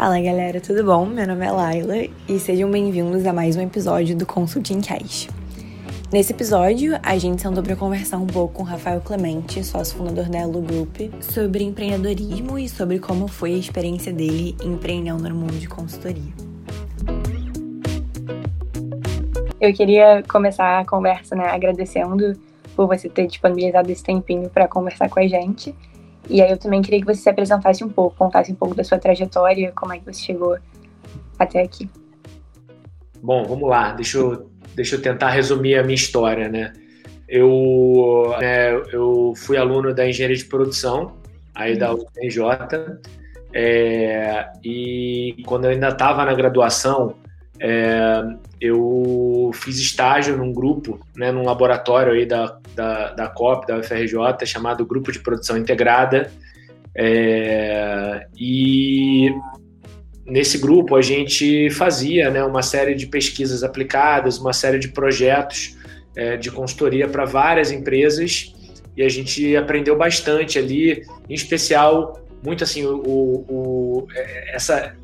Fala galera, tudo bom? Meu nome é Laila e sejam bem-vindos a mais um episódio do Consulting Cash. Nesse episódio, a gente sentou para conversar um pouco com Rafael Clemente, sócio fundador da Elo Group, sobre empreendedorismo e sobre como foi a experiência dele empreendendo no mundo de consultoria. Eu queria começar a conversa né, agradecendo por você ter disponibilizado esse tempinho para conversar com a gente e aí eu também queria que você se apresentasse um pouco, contasse um pouco da sua trajetória, como é que você chegou até aqui. Bom, vamos lá. Deixa eu, deixa eu tentar resumir a minha história, né? Eu, é, eu fui aluno da engenharia de produção, aí da UFRJ, é, e quando eu ainda estava na graduação, é, eu fiz estágio num grupo, né, num laboratório aí da, da, da COP, da UFRJ, chamado Grupo de Produção Integrada. É, e nesse grupo a gente fazia né, uma série de pesquisas aplicadas, uma série de projetos é, de consultoria para várias empresas e a gente aprendeu bastante ali, em especial muito assim o, o essa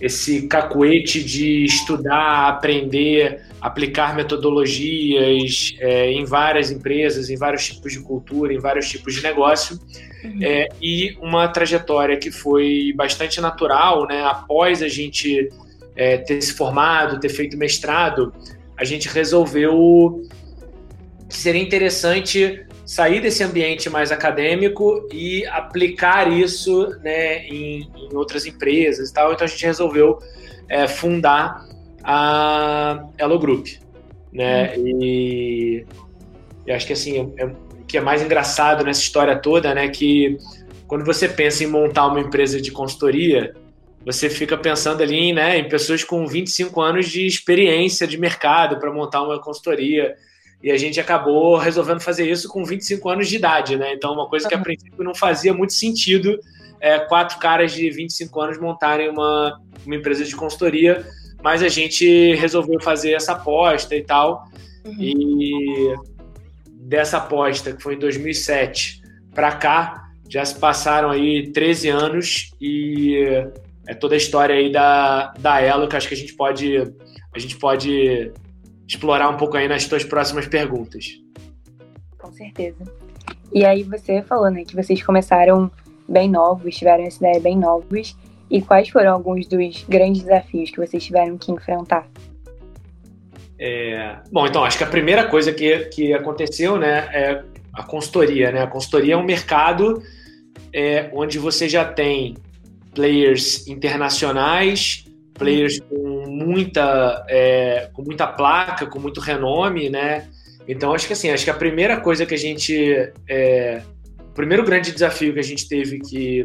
esse cacuete de estudar, aprender, aplicar metodologias é, em várias empresas, em vários tipos de cultura, em vários tipos de negócio, uhum. é, e uma trajetória que foi bastante natural, né? Após a gente é, ter se formado, ter feito mestrado, a gente resolveu que seria interessante sair desse ambiente mais acadêmico e aplicar isso né, em, em outras empresas e tal. Então a gente resolveu é, fundar a Elo Group. Né? Uhum. E eu acho que assim, é, é, o que é mais engraçado nessa história toda, né, que quando você pensa em montar uma empresa de consultoria, você fica pensando ali né, em pessoas com 25 anos de experiência de mercado para montar uma consultoria e a gente acabou resolvendo fazer isso com 25 anos de idade, né? Então, uma coisa que a princípio não fazia muito sentido é, quatro caras de 25 anos montarem uma, uma empresa de consultoria, mas a gente resolveu fazer essa aposta e tal. Uhum. E dessa aposta, que foi em 2007, para cá, já se passaram aí 13 anos e é toda a história aí da, da Elo que acho que a gente pode a gente pode explorar um pouco aí nas suas próximas perguntas. Com certeza. E aí você falou, né, que vocês começaram bem novos, tiveram essa ideia bem novos. E quais foram alguns dos grandes desafios que vocês tiveram que enfrentar? É, bom, então, acho que a primeira coisa que, que aconteceu, né, é a consultoria, né? A consultoria é um mercado é, onde você já tem players internacionais, players com muita, é, com muita placa, com muito renome, né? Então acho que assim, acho que a primeira coisa que a gente, é, o primeiro grande desafio que a gente teve que,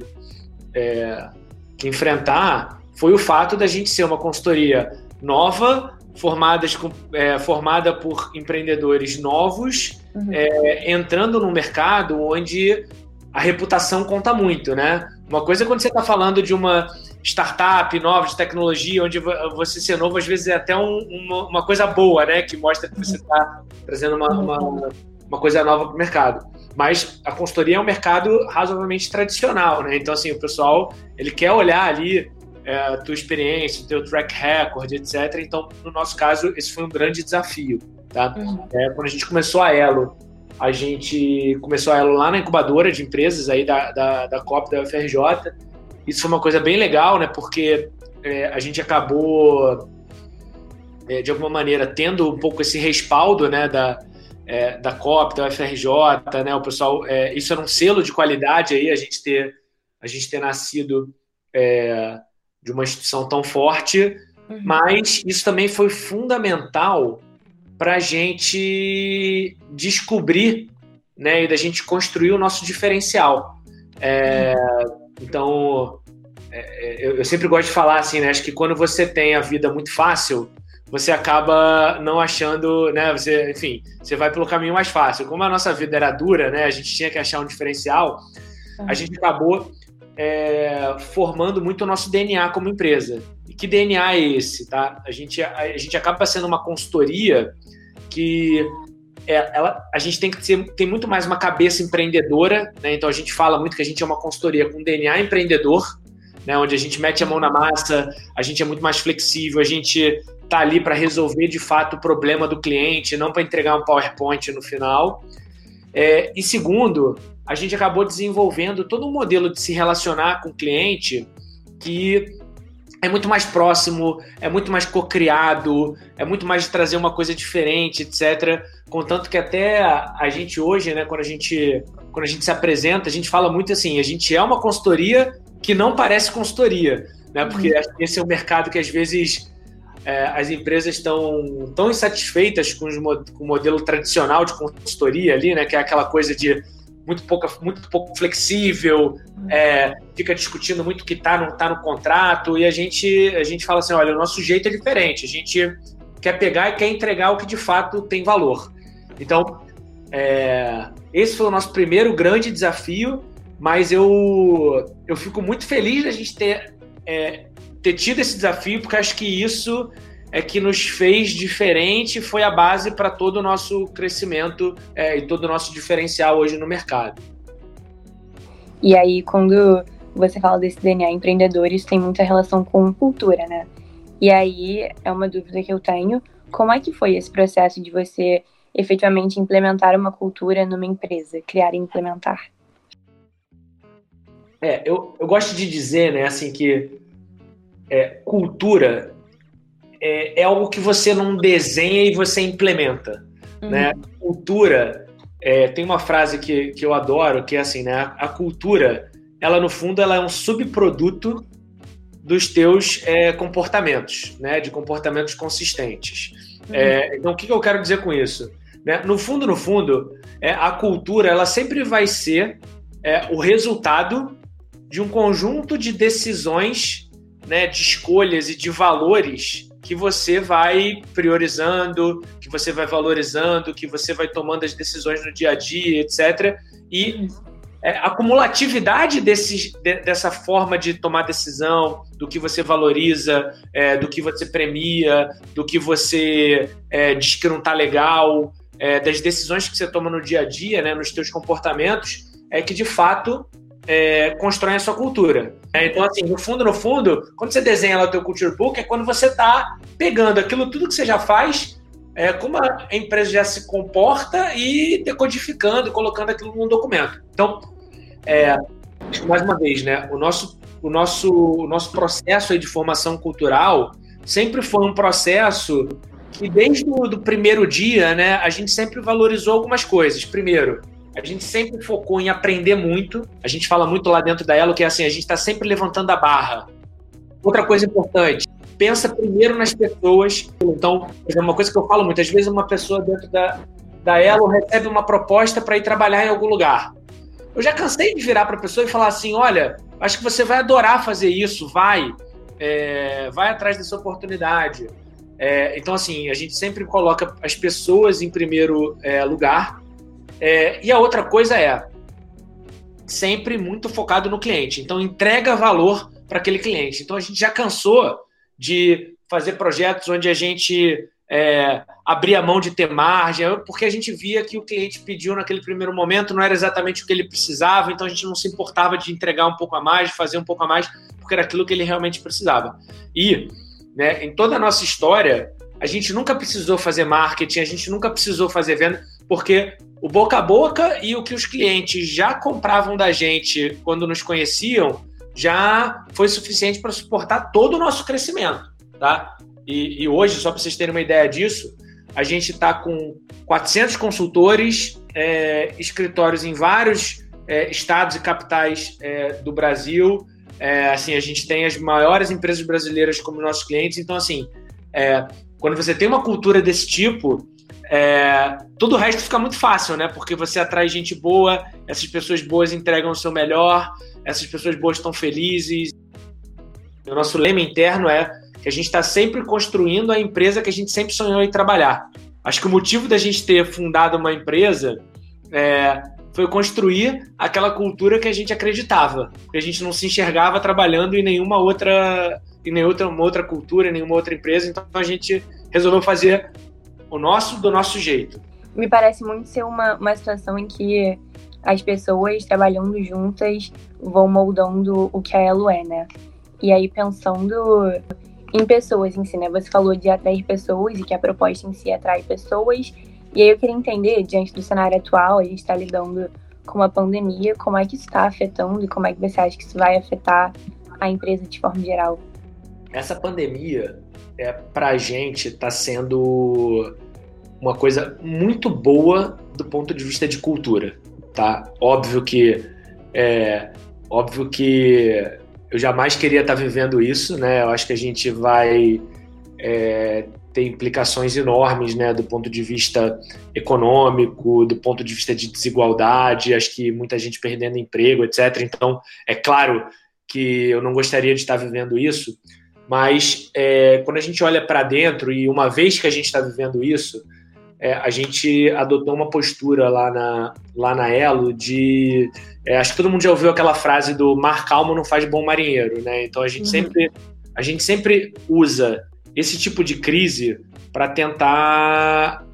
é, que enfrentar foi o fato da gente ser uma consultoria nova, formadas é, formada por empreendedores novos, uhum. é, entrando num mercado onde a reputação conta muito, né? Uma coisa é quando você está falando de uma startup nova de tecnologia, onde você ser novo às vezes é até um, uma, uma, coisa boa, né? Que mostra que você está trazendo uma, uma, uma, coisa nova para o mercado. Mas a consultoria é um mercado razoavelmente tradicional, né? Então, assim, o pessoal, ele quer olhar ali é, a tua experiência, o teu track record, etc. Então, no nosso caso, esse foi um grande desafio, tá? Uhum. É, quando a gente começou a Elo, a gente começou a Elo lá na incubadora de empresas aí da, da, da COP, da UFRJ. Isso foi uma coisa bem legal, né? Porque é, a gente acabou, é, de alguma maneira, tendo um pouco esse respaldo, né? Da, é, da COP, da UFRJ, né? O pessoal, é, isso era um selo de qualidade aí, a gente ter, a gente ter nascido é, de uma instituição tão forte, uhum. mas isso também foi fundamental para a gente descobrir né, e da gente construir o nosso diferencial. É, então, é, eu, eu, sempre gosto de falar assim, né, acho que quando você tem a vida muito fácil, você acaba não achando, né, você, enfim, você vai pelo caminho mais fácil. Como a nossa vida era dura, né, a gente tinha que achar um diferencial, a gente acabou é, formando muito o nosso DNA como empresa. E que DNA é esse, tá? A gente, a, a gente acaba sendo uma consultoria que é, ela, a gente tem que ser, tem muito mais uma cabeça empreendedora, né? Então a gente fala muito que a gente é uma consultoria com DNA empreendedor, né, onde a gente mete a mão na massa, a gente é muito mais flexível, a gente tá ali para resolver de fato o problema do cliente, não para entregar um PowerPoint no final. É, e segundo, a gente acabou desenvolvendo todo um modelo de se relacionar com o cliente que é muito mais próximo, é muito mais co-criado, é muito mais de trazer uma coisa diferente, etc. Contanto que até a, a, gente hoje, né, quando a gente, quando a gente se apresenta, a gente fala muito assim, a gente é uma consultoria que não parece consultoria, né? Porque uhum. esse é um mercado que às vezes é, as empresas estão tão insatisfeitas com, os, com o modelo tradicional de consultoria ali, né? Que é aquela coisa de muito pouco, muito pouco flexível, é, fica discutindo muito o que está no, tá no contrato, e a gente, a gente fala assim: olha, o nosso jeito é diferente, a gente quer pegar e quer entregar o que de fato tem valor. Então, é, esse foi o nosso primeiro grande desafio, mas eu, eu fico muito feliz da gente ter, é, ter tido esse desafio, porque acho que isso é que nos fez diferente, foi a base para todo o nosso crescimento é, e todo o nosso diferencial hoje no mercado. E aí, quando você fala desse DNA empreendedor, isso tem muita relação com cultura, né? E aí, é uma dúvida que eu tenho, como é que foi esse processo de você efetivamente implementar uma cultura numa empresa, criar e implementar? É, eu, eu gosto de dizer, né, assim, que é, cultura é, é, algo que você não desenha e você implementa. Uhum. Né? Cultura, é, tem uma frase que, que eu adoro, que é assim, né? A cultura, ela no fundo, ela é um subproduto dos teus é, comportamentos, né? De comportamentos consistentes. Uhum. É, então, o que, que eu quero dizer com isso? Né? No fundo, no fundo, é, a cultura, ela sempre vai ser é, o resultado de um conjunto de decisões, né, de escolhas e de valores que você vai priorizando, que você vai valorizando, que você vai tomando as decisões no dia a dia, etc. E é, a cumulatividade desses, de, dessa forma de tomar decisão, do que você valoriza, é, do que você premia, do que você é, diz que não está legal, é, das decisões que você toma no dia a dia, né, nos seus comportamentos, é que de fato é, constroem a sua cultura. É, então, assim, no fundo, no fundo, quando você desenha lá o teu culture book, é quando você está pegando aquilo tudo que você já faz, é, como a empresa já se comporta e decodificando, colocando aquilo num documento. Então, é, mais uma vez, né, o nosso, o nosso, o nosso processo de formação cultural sempre foi um processo que desde o primeiro dia, né, a gente sempre valorizou algumas coisas. Primeiro, a gente sempre focou em aprender muito. A gente fala muito lá dentro da Elo que é assim, a gente está sempre levantando a barra. Outra coisa importante, pensa primeiro nas pessoas. Então, é uma coisa que eu falo muito, às vezes uma pessoa dentro da, da Elo recebe uma proposta para ir trabalhar em algum lugar. Eu já cansei de virar para a pessoa e falar assim, olha, acho que você vai adorar fazer isso, vai, é, vai atrás dessa oportunidade. É, então, assim, a gente sempre coloca as pessoas em primeiro é, lugar é, e a outra coisa é sempre muito focado no cliente. Então, entrega valor para aquele cliente. Então, a gente já cansou de fazer projetos onde a gente é, abria mão de ter margem, porque a gente via que o cliente pediu naquele primeiro momento, não era exatamente o que ele precisava, então a gente não se importava de entregar um pouco a mais, de fazer um pouco a mais, porque era aquilo que ele realmente precisava. E, né, em toda a nossa história, a gente nunca precisou fazer marketing, a gente nunca precisou fazer venda, porque o boca a boca e o que os clientes já compravam da gente quando nos conheciam já foi suficiente para suportar todo o nosso crescimento, tá? E, e hoje, só para vocês terem uma ideia disso, a gente está com 400 consultores, é, escritórios em vários é, estados e capitais é, do Brasil. É, assim, a gente tem as maiores empresas brasileiras como nossos clientes. Então, assim, é, quando você tem uma cultura desse tipo, é, todo o resto fica muito fácil, né? Porque você atrai gente boa, essas pessoas boas entregam o seu melhor, essas pessoas boas estão felizes. O nosso lema interno é que a gente está sempre construindo a empresa que a gente sempre sonhou em trabalhar. Acho que o motivo da gente ter fundado uma empresa é, foi construir aquela cultura que a gente acreditava, que a gente não se enxergava trabalhando em nenhuma outra, em nenhuma outra, cultura, em nenhuma outra empresa. Então a gente resolveu fazer o nosso do nosso jeito. Me parece muito ser uma, uma situação em que as pessoas trabalhando juntas vão moldando o que a Elo é, né? E aí, pensando em pessoas em si, né? Você falou de atrair pessoas e que a proposta em si é atrair pessoas. E aí eu queria entender, diante do cenário atual, a gente está lidando com uma pandemia, como é que isso está afetando e como é que você acha que isso vai afetar a empresa de forma geral? Essa pandemia, é, para a gente, está sendo uma coisa muito boa do ponto de vista de cultura, tá? Óbvio que é, óbvio que eu jamais queria estar vivendo isso, né? Eu acho que a gente vai é, ter implicações enormes, né, do ponto de vista econômico, do ponto de vista de desigualdade, acho que muita gente perdendo emprego, etc. Então, é claro que eu não gostaria de estar vivendo isso, mas é, quando a gente olha para dentro e uma vez que a gente está vivendo isso, é, a gente adotou uma postura lá na, lá na Elo de. É, acho que todo mundo já ouviu aquela frase do mar calmo não faz bom marinheiro, né? Então a gente, uhum. sempre, a gente sempre usa esse tipo de crise para tentar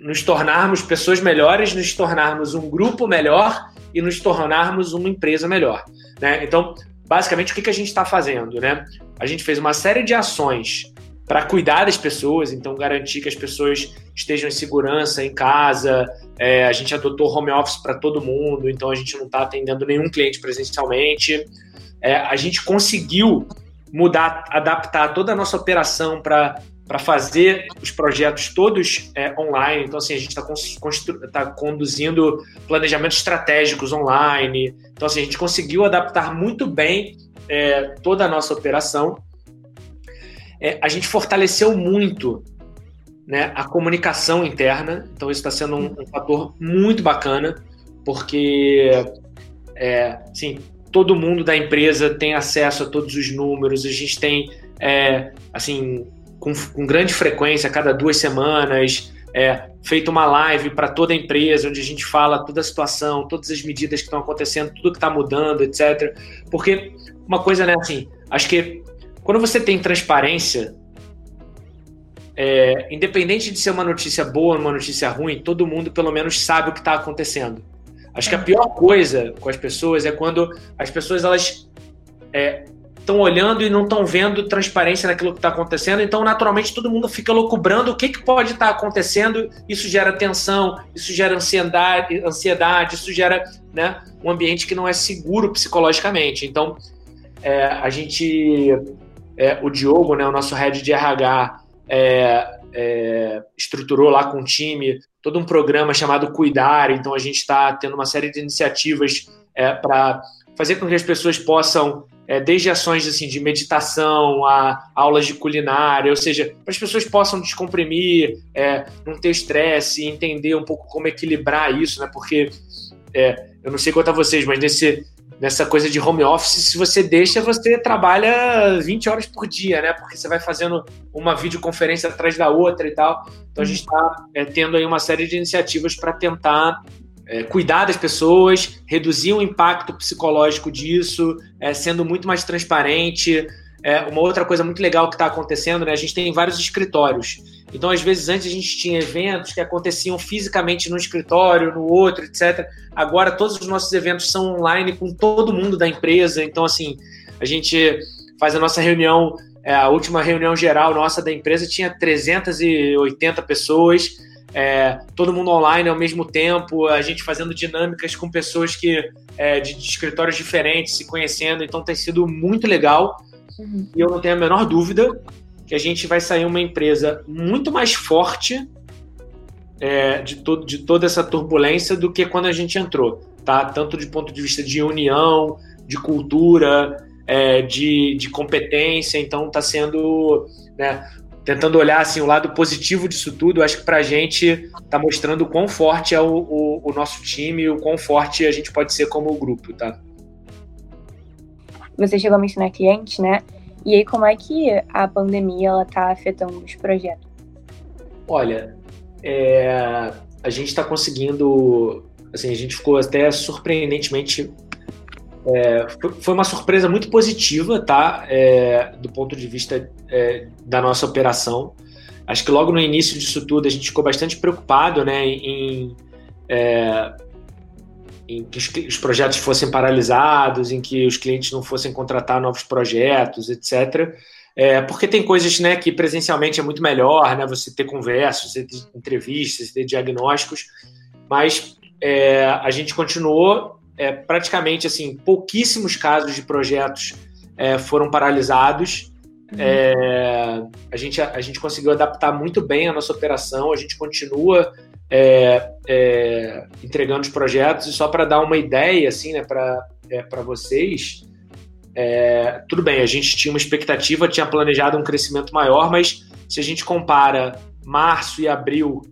nos tornarmos pessoas melhores, nos tornarmos um grupo melhor e nos tornarmos uma empresa melhor. Né? Então, basicamente, o que, que a gente está fazendo? Né? A gente fez uma série de ações para cuidar das pessoas, então garantir que as pessoas estejam em segurança em casa. É, a gente adotou home office para todo mundo, então a gente não está atendendo nenhum cliente presencialmente. É, a gente conseguiu mudar, adaptar toda a nossa operação para para fazer os projetos todos é, online. Então, assim, a gente está tá conduzindo planejamentos estratégicos online. Então, assim, a gente conseguiu adaptar muito bem é, toda a nossa operação. É, a gente fortaleceu muito né, a comunicação interna, então isso está sendo um, um, fator muito bacana, porque é, assim, todo mundo da empresa tem acesso a todos os números, a gente tem é, assim com, com, grande frequência, a cada duas semanas, é, feito uma live para toda a empresa, onde a gente fala toda a situação, todas as medidas que estão acontecendo, tudo que está mudando, etc. Porque uma coisa, né, assim, acho que quando você tem transparência, é, independente de ser uma notícia boa ou uma notícia ruim, todo mundo pelo menos sabe o que está acontecendo. Acho que a pior coisa com as pessoas é quando as pessoas elas estão olhando e não estão vendo transparência naquilo que está acontecendo, então naturalmente todo mundo fica loucubrando o que, que pode estar tá acontecendo, isso gera tensão, isso gera ansiedade, ansiedade isso gera né, um ambiente que não é seguro psicologicamente. Então é, a gente é, o Diogo, né, o nosso head de RH, é, é, estruturou lá com o time todo um programa chamado Cuidar. Então a gente está tendo uma série de iniciativas é, para fazer com que as pessoas possam, é, desde ações assim, de meditação a aulas de culinária, ou seja, para as pessoas possam descomprimir, é, não ter estresse, entender um pouco como equilibrar isso, né? Porque eu não sei quanto a vocês, mas nesse nessa coisa de home office, se você deixa, você trabalha 20 horas por dia, né? Porque você vai fazendo uma videoconferência atrás da outra e tal. Então a gente está é, tendo aí uma série de iniciativas para tentar é, cuidar das pessoas, reduzir o impacto psicológico disso, é, sendo muito mais transparente. É, uma outra coisa muito legal que está acontecendo, né? A gente tem vários escritórios. Então, às vezes, antes a gente tinha eventos que aconteciam fisicamente no escritório, no outro, etc. Agora, todos os nossos eventos são online com todo mundo da empresa. Então, assim, a gente faz a nossa reunião, é, a última reunião geral nossa da empresa tinha 380 pessoas, é, todo mundo online ao mesmo tempo, a gente fazendo dinâmicas com pessoas que é, de, de escritórios diferentes, se conhecendo. Então, tem sido muito legal. Uhum. E eu não tenho a menor dúvida que a gente vai sair uma empresa muito mais forte é, de, to de toda essa turbulência do que quando a gente entrou, tá? Tanto de ponto de vista de união, de cultura, é, de, de competência, então está sendo, né, tentando olhar assim o lado positivo disso tudo, acho que para a gente está mostrando o quão forte é o, o, o nosso time, o quão forte a gente pode ser como grupo, tá? Você chegou a mencionar cliente, né? E aí, como é que a pandemia ela está afetando os projetos? Olha, é, a gente está conseguindo, assim, a gente ficou até surpreendentemente, é, foi uma surpresa muito positiva, tá? É, do ponto de vista é, da nossa operação. Acho que logo no início disso tudo a gente ficou bastante preocupado, né, em, é, em que os, os, projetos fossem paralisados, em que os clientes não fossem contratar novos projetos, etc. É, porque tem coisas né, que presencialmente é muito melhor, né, você ter conversas, você ter entrevistas, você ter diagnósticos, mas é, a gente continuou é, praticamente assim, pouquíssimos casos de projetos é, foram paralisados. Uhum. É, a, gente, a, a, gente conseguiu adaptar muito bem a nossa operação, a gente continua é, é, entregando os projetos, e só para dar uma ideia assim, né, para é, vocês, é, tudo bem, a gente tinha uma expectativa, tinha planejado um crescimento maior, mas se a gente compara março e abril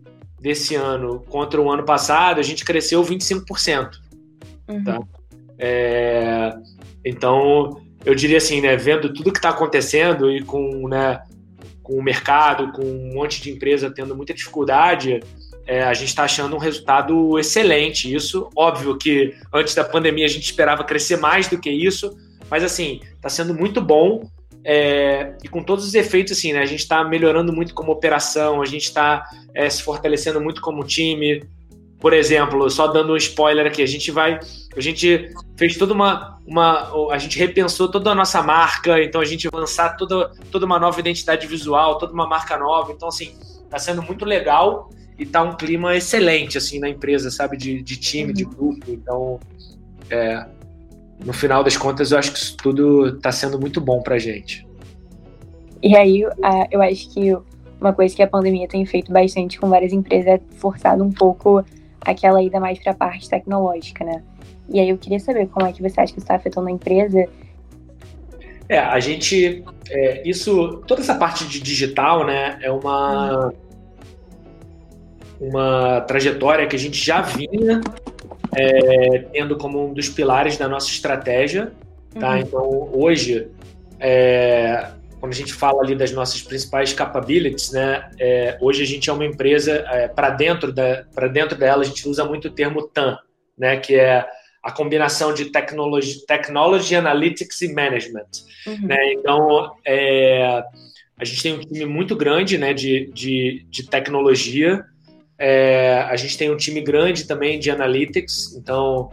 desse ano contra o ano passado, a gente cresceu 25%. Uhum. Tá? É, então, eu diria assim, né, vendo tudo que está acontecendo e com, né, com o mercado, com um monte de empresa tendo muita dificuldade, é, a gente está achando um resultado excelente. Isso, óbvio que antes da pandemia a gente esperava crescer mais do que isso, mas assim, está sendo muito bom. É, e com todos os efeitos, assim, né? A gente está melhorando muito como operação, a gente está é, se fortalecendo muito como time, por exemplo, só dando um spoiler aqui, a gente vai, a gente fez toda uma, uma a gente repensou toda a nossa marca, então a gente vai lançar toda, toda uma nova identidade visual, toda uma marca nova, então assim, tá sendo muito legal e tá um clima excelente assim na empresa, sabe, de, de time, uhum. de grupo, então é, no final das contas eu acho que isso tudo tá sendo muito bom pra gente. E aí, eu acho que uma coisa que a pandemia tem feito bastante com várias empresas é forçado um pouco aquela ida mais para a parte tecnológica, né? E aí eu queria saber como é que você acha que isso está afetando a empresa. É, a gente, é, isso, toda essa parte de digital, né, é uma uma trajetória que a gente já vinha é, tendo como um dos pilares da nossa estratégia, tá? Uhum. Então hoje é, quando a gente fala ali das nossas principais capabilities, né, é, hoje a gente é uma empresa, é, para dentro, da, dentro dela, a gente usa muito o termo TAM, né, que é a combinação de technology, technology analytics e management. Uhum. Né? Então, é, a gente tem um time muito grande né, de, de, de tecnologia, é, a gente tem um time grande também de analytics, então,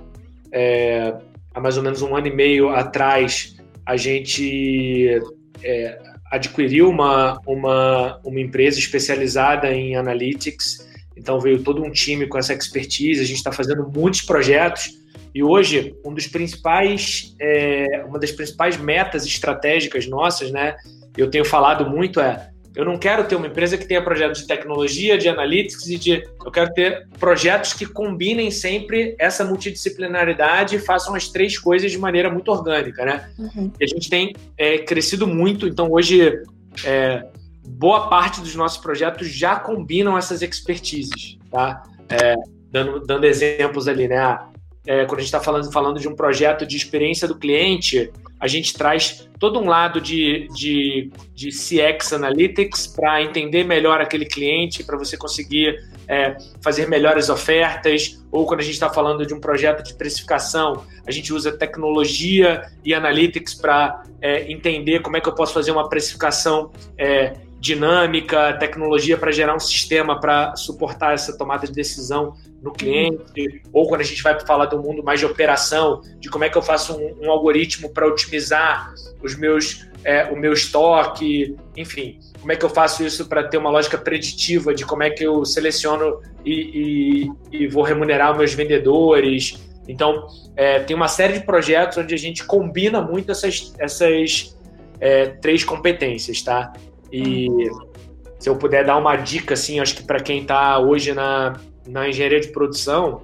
é, há mais ou menos um ano e meio atrás, a gente é, adquiriu uma, uma, uma empresa especializada em analytics, então veio todo um time com essa expertise, a gente está fazendo muitos projetos. E hoje um dos principais, é, uma das principais metas estratégicas nossas, né, eu tenho falado muito é eu não quero ter uma empresa que tenha projetos de tecnologia, de analytics e de. Eu quero ter projetos que combinem sempre essa multidisciplinaridade e façam as três coisas de maneira muito orgânica, né? Uhum. E a gente tem é, crescido muito, então hoje é, boa parte dos nossos projetos já combinam essas expertises, tá? É, dando, dando exemplos ali, né? Ah, é, quando a gente está falando, falando de um projeto de experiência do cliente, a gente traz todo um lado de, de, de CX Analytics para entender melhor aquele cliente, para você conseguir é, fazer melhores ofertas, ou quando a gente está falando de um projeto de precificação, a gente usa tecnologia e analytics para é, entender como é que eu posso fazer uma precificação é, dinâmica, tecnologia para gerar um sistema para suportar essa tomada de decisão no cliente, ou quando a gente vai falar do mundo mais de operação, de como é que eu faço um, um algoritmo para otimizar os meus, é, o meu estoque, enfim, como é que eu faço isso para ter uma lógica preditiva de como é que eu seleciono e, e, e vou remunerar meus vendedores. Então, é, tem uma série de projetos onde a gente combina muito essas, essas é, três competências, tá? E se eu puder dar uma dica, assim, acho que para quem está hoje na, na engenharia de produção,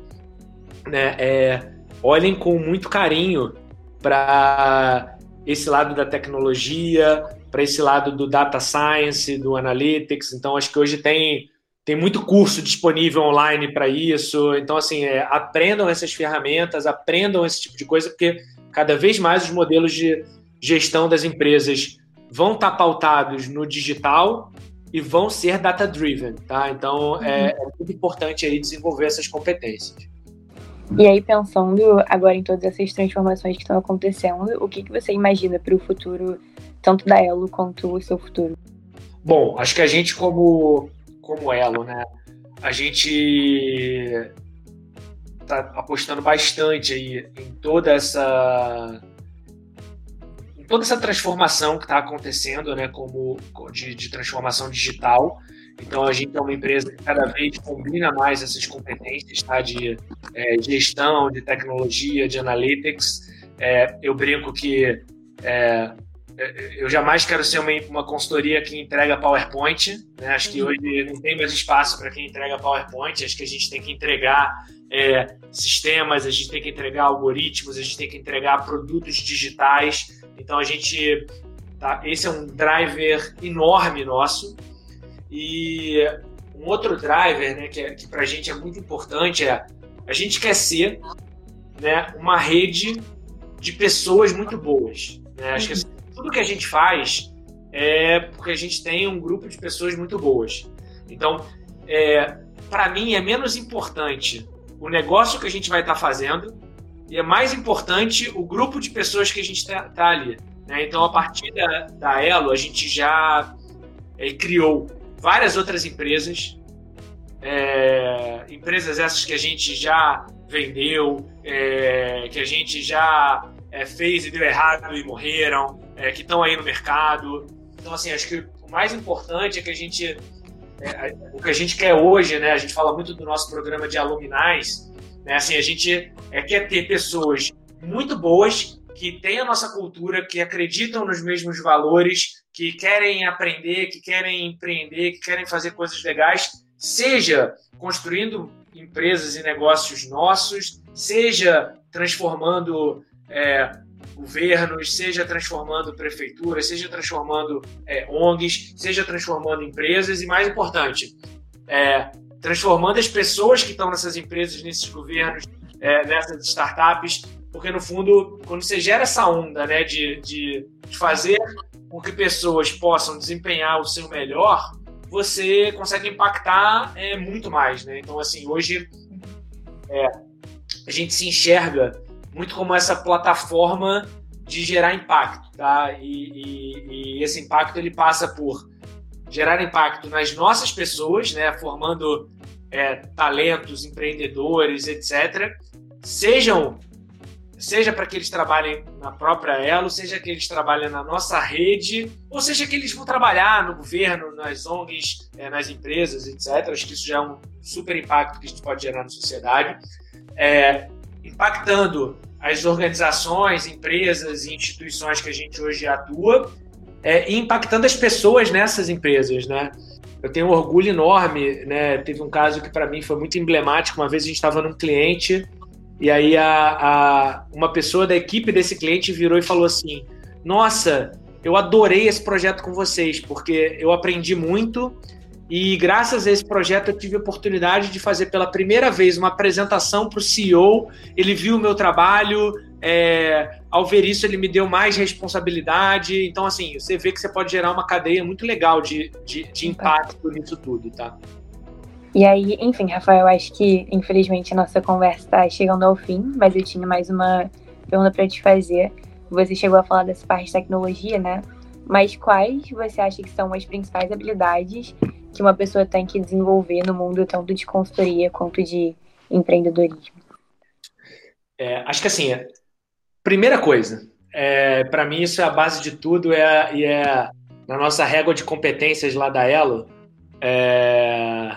né, é, olhem com muito carinho para esse lado da tecnologia, para esse lado do data science, do analytics. Então, acho que hoje tem, tem muito curso disponível online para isso. Então, assim, é, aprendam essas ferramentas, aprendam esse tipo de coisa, porque cada vez mais os modelos de gestão das empresas vão estar tá pautados no digital e vão ser data-driven, tá? Então, uhum. é, é muito importante aí desenvolver essas competências. E aí, pensando agora em todas essas transformações que estão acontecendo, o que, que você imagina para o futuro, tanto da Elo quanto o seu futuro? Bom, acho que a gente, como, como Elo, né, a gente está apostando bastante aí em toda essa toda essa transformação que está acontecendo, né, como de, de, transformação digital. Então a gente é uma empresa que cada vez combina mais essas competências, tá, de é, gestão, de tecnologia, de analytics. É, eu brinco que é, eu jamais quero ser uma, uma consultoria que entrega PowerPoint. Né? Acho que uhum. hoje não tem mais espaço para quem entrega PowerPoint. Acho que a gente tem que entregar é, sistemas, a gente tem que entregar algoritmos, a gente tem que entregar produtos digitais. Então a gente, tá, esse é um driver enorme nosso. E um outro driver, né, que, é, que para a gente é muito importante é a gente quer ser, né, uma rede de pessoas muito boas. Né? Acho que assim, tudo que a gente faz é porque a gente tem um grupo de pessoas muito boas. Então, é, para mim, é menos importante o negócio que a gente vai estar tá fazendo e é mais importante o grupo de pessoas que a gente está tá ali. Né? Então, a partir da, da Elo, a gente já é, criou várias outras empresas, é, empresas essas que a gente já vendeu, é, que a gente já é, fez e deu errado e morreram, é, que estão aí no mercado. Então, assim, acho que o mais importante é que a gente. É, o que a gente quer hoje, né? A gente fala muito do nosso programa de aluminais, né? Assim, a gente é, quer ter pessoas muito boas que têm a nossa cultura, que acreditam nos mesmos valores, que querem aprender, que querem empreender, que querem fazer coisas legais, seja construindo empresas e negócios nossos, seja transformando é, governos, seja transformando prefeituras, seja transformando é, ONGs, seja transformando empresas e, mais importante, é, transformando as pessoas que estão nessas empresas, nesses governos, é, nessas startups, porque no fundo, quando você gera essa onda né, de, de fazer com que pessoas possam desempenhar o seu melhor, você consegue impactar é, muito mais. Né? Então, assim, hoje é, a gente se enxerga muito como essa plataforma de gerar impacto, tá? E, e, e, esse impacto ele passa por gerar impacto nas nossas pessoas, né? Formando é, talentos, empreendedores, etc. Sejam seja para que eles trabalhem na própria Elo, seja que eles trabalhem na nossa rede, ou seja que eles vão trabalhar no governo, nas ONGs, é, nas empresas, etc. Acho que isso já é um super impacto que a gente pode gerar na sociedade. É, impactando as organizações, empresas e instituições que a gente hoje atua é, e impactando as pessoas nessas empresas, né? Eu tenho um orgulho enorme, né? Teve um caso que para mim foi muito emblemático. Uma vez a gente estava num cliente e aí a, a, uma pessoa da equipe desse cliente virou e falou assim: Nossa, eu adorei esse projeto com vocês porque eu aprendi muito e graças a esse projeto eu tive a oportunidade de fazer pela primeira vez uma apresentação para o CEO. Ele viu o meu trabalho, é, ao ver isso ele me deu mais responsabilidade. Então, assim, você vê que você pode gerar uma cadeia muito legal de, de, de impacto nisso tudo, tá? E aí, enfim, Rafael, acho que infelizmente a nossa conversa está chegando ao fim, mas eu tinha mais uma pergunta para te fazer. Você chegou a falar dessa parte de tecnologia, né? Mas quais você acha que são as principais habilidades que uma pessoa tem que desenvolver no mundo tanto de consultoria quanto de empreendedorismo? É, acho que assim, primeira coisa, é, para mim isso é a base de tudo é, e é na nossa régua de competências lá da Elo, é,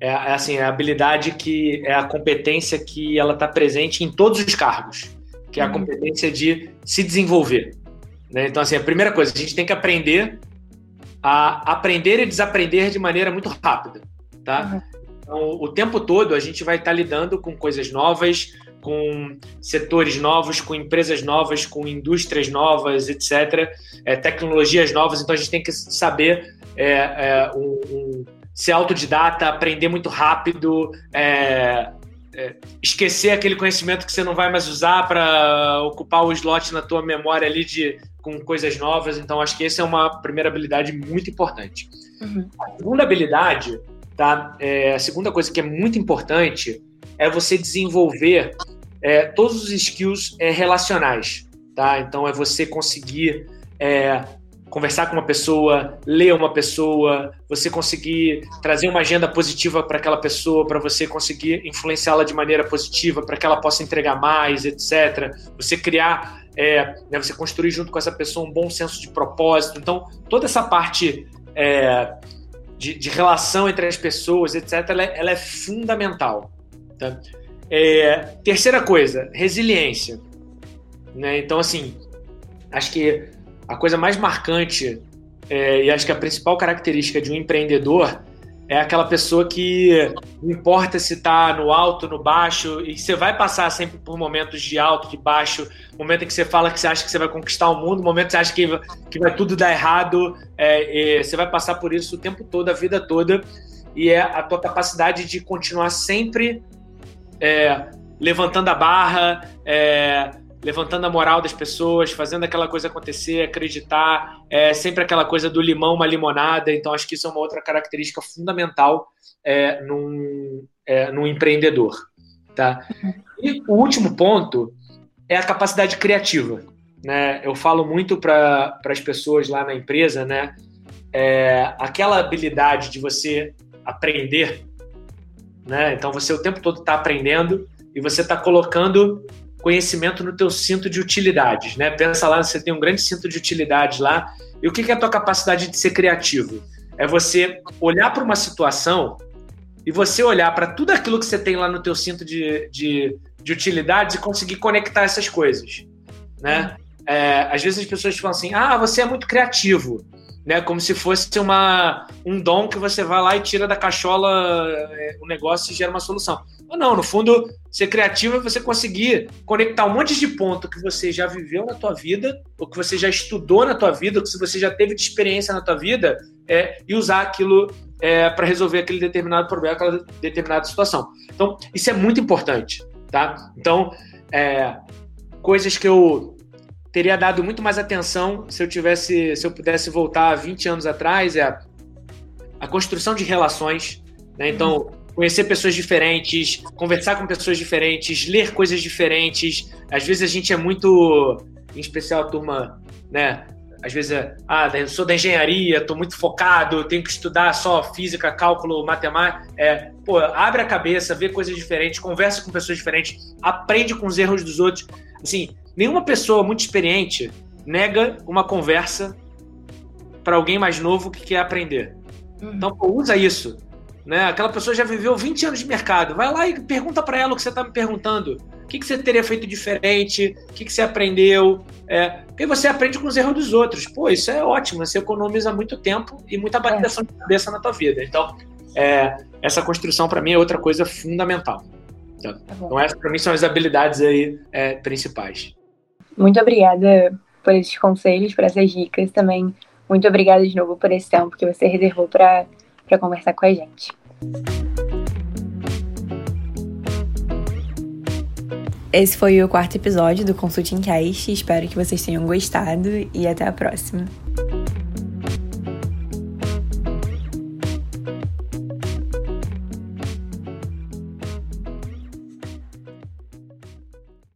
é, é, assim, é a habilidade que é a competência que ela está presente em todos os cargos, que é a uhum. competência de se desenvolver. Né? Então, assim, a primeira coisa, a gente tem que aprender a aprender e desaprender de maneira muito rápida, tá? Uhum. Então, o tempo todo a gente vai estar lidando com coisas novas, com setores novos, com empresas novas, com indústrias novas, etc., é, tecnologias novas. Então a gente tem que saber é, é, um, um, ser autodidata, aprender muito rápido, é, é, esquecer aquele conhecimento que você não vai mais usar para ocupar o slot na tua memória ali de com coisas novas. Então, acho que essa é uma primeira habilidade muito importante. Uhum. A segunda habilidade, tá? É, a segunda coisa que é muito importante é você desenvolver é, todos os skills é, relacionais, tá? Então, é você conseguir é, conversar com uma pessoa, ler uma pessoa, você conseguir trazer uma agenda positiva para aquela pessoa, para você conseguir influenciá-la de maneira positiva, para que ela possa entregar mais, etc. Você criar, é, né, você construir junto com essa pessoa um bom senso de propósito. Então, toda essa parte é, de, de, relação entre as pessoas, etc., ela é, ela é fundamental. Tá? É, terceira coisa, resiliência. Né? Então, assim, acho que a coisa mais marcante é, e acho que a principal característica de um empreendedor é aquela pessoa que não importa se está no alto, no baixo, e você vai passar sempre por momentos de alto, de baixo, momento em que você fala que você acha que você vai conquistar o mundo, momento que você acha que, que vai tudo dar errado, é, você vai passar por isso o tempo todo, a vida toda, e é a tua capacidade de continuar sempre é, levantando a barra, é, levantando a moral das pessoas, fazendo aquela coisa acontecer, acreditar, é sempre aquela coisa do limão, uma limonada. Então, acho que isso é uma outra característica fundamental é, num, é, num empreendedor. Tá? E o último ponto é a capacidade criativa. Né? Eu falo muito para as pessoas lá na empresa, né? É, aquela habilidade de você aprender, né? Então você o tempo todo está aprendendo e você está colocando conhecimento no teu cinto de utilidades, né? Pensa lá, você tem um grande cinto de utilidades lá. E o que é a tua capacidade de ser criativo? É você olhar para uma situação e você olhar para tudo aquilo que você tem lá no teu cinto de, de, de utilidades e conseguir conectar essas coisas, né? É, às vezes as pessoas falam assim, ah, você é muito criativo, né? Como se fosse uma, um dom que você vai lá e tira da cachola é, o negócio e gera uma solução. Não, no fundo, ser criativo é você conseguir conectar um monte de ponto que você já viveu na tua vida, ou que você já estudou na tua vida, ou que você já teve de experiência na tua vida, é, e usar aquilo é, para resolver aquele determinado problema, aquela determinada situação. Então, isso é muito importante, tá? Então, é, coisas que eu teria dado muito mais atenção se eu tivesse, se eu pudesse voltar 20 anos atrás, é a construção de relações, né? Então, conhecer pessoas diferentes, conversar com pessoas diferentes, ler coisas diferentes. Às vezes a gente é muito, em especial a turma, né? Às vezes, é, ah, eu sou da engenharia, estou muito focado, tenho que estudar só física, cálculo, matemática. É, pô, abre a cabeça, vê coisas diferentes, conversa com pessoas diferentes, aprende com os erros dos outros. Assim, nenhuma pessoa muito experiente nega uma conversa para alguém mais novo que quer aprender. Uhum. Então, pô, usa isso. Né? Aquela pessoa já viveu 20 anos de mercado. Vai lá e pergunta para ela o que você está me perguntando. O que, que você teria feito diferente? O que, que você aprendeu? É, porque você aprende com os erros dos outros. Pô, isso é ótimo. Você economiza muito tempo e muita validação é. de cabeça na tua vida. Então, é, essa construção para mim é outra coisa fundamental. Tá? Tá então, essas para mim são as habilidades aí é, principais. Muito obrigada por esses conselhos, por essas dicas também. Muito obrigada de novo por esse tempo que você reservou para conversar com a gente. Esse foi o quarto episódio do Consulting Cast. Espero que vocês tenham gostado e até a próxima.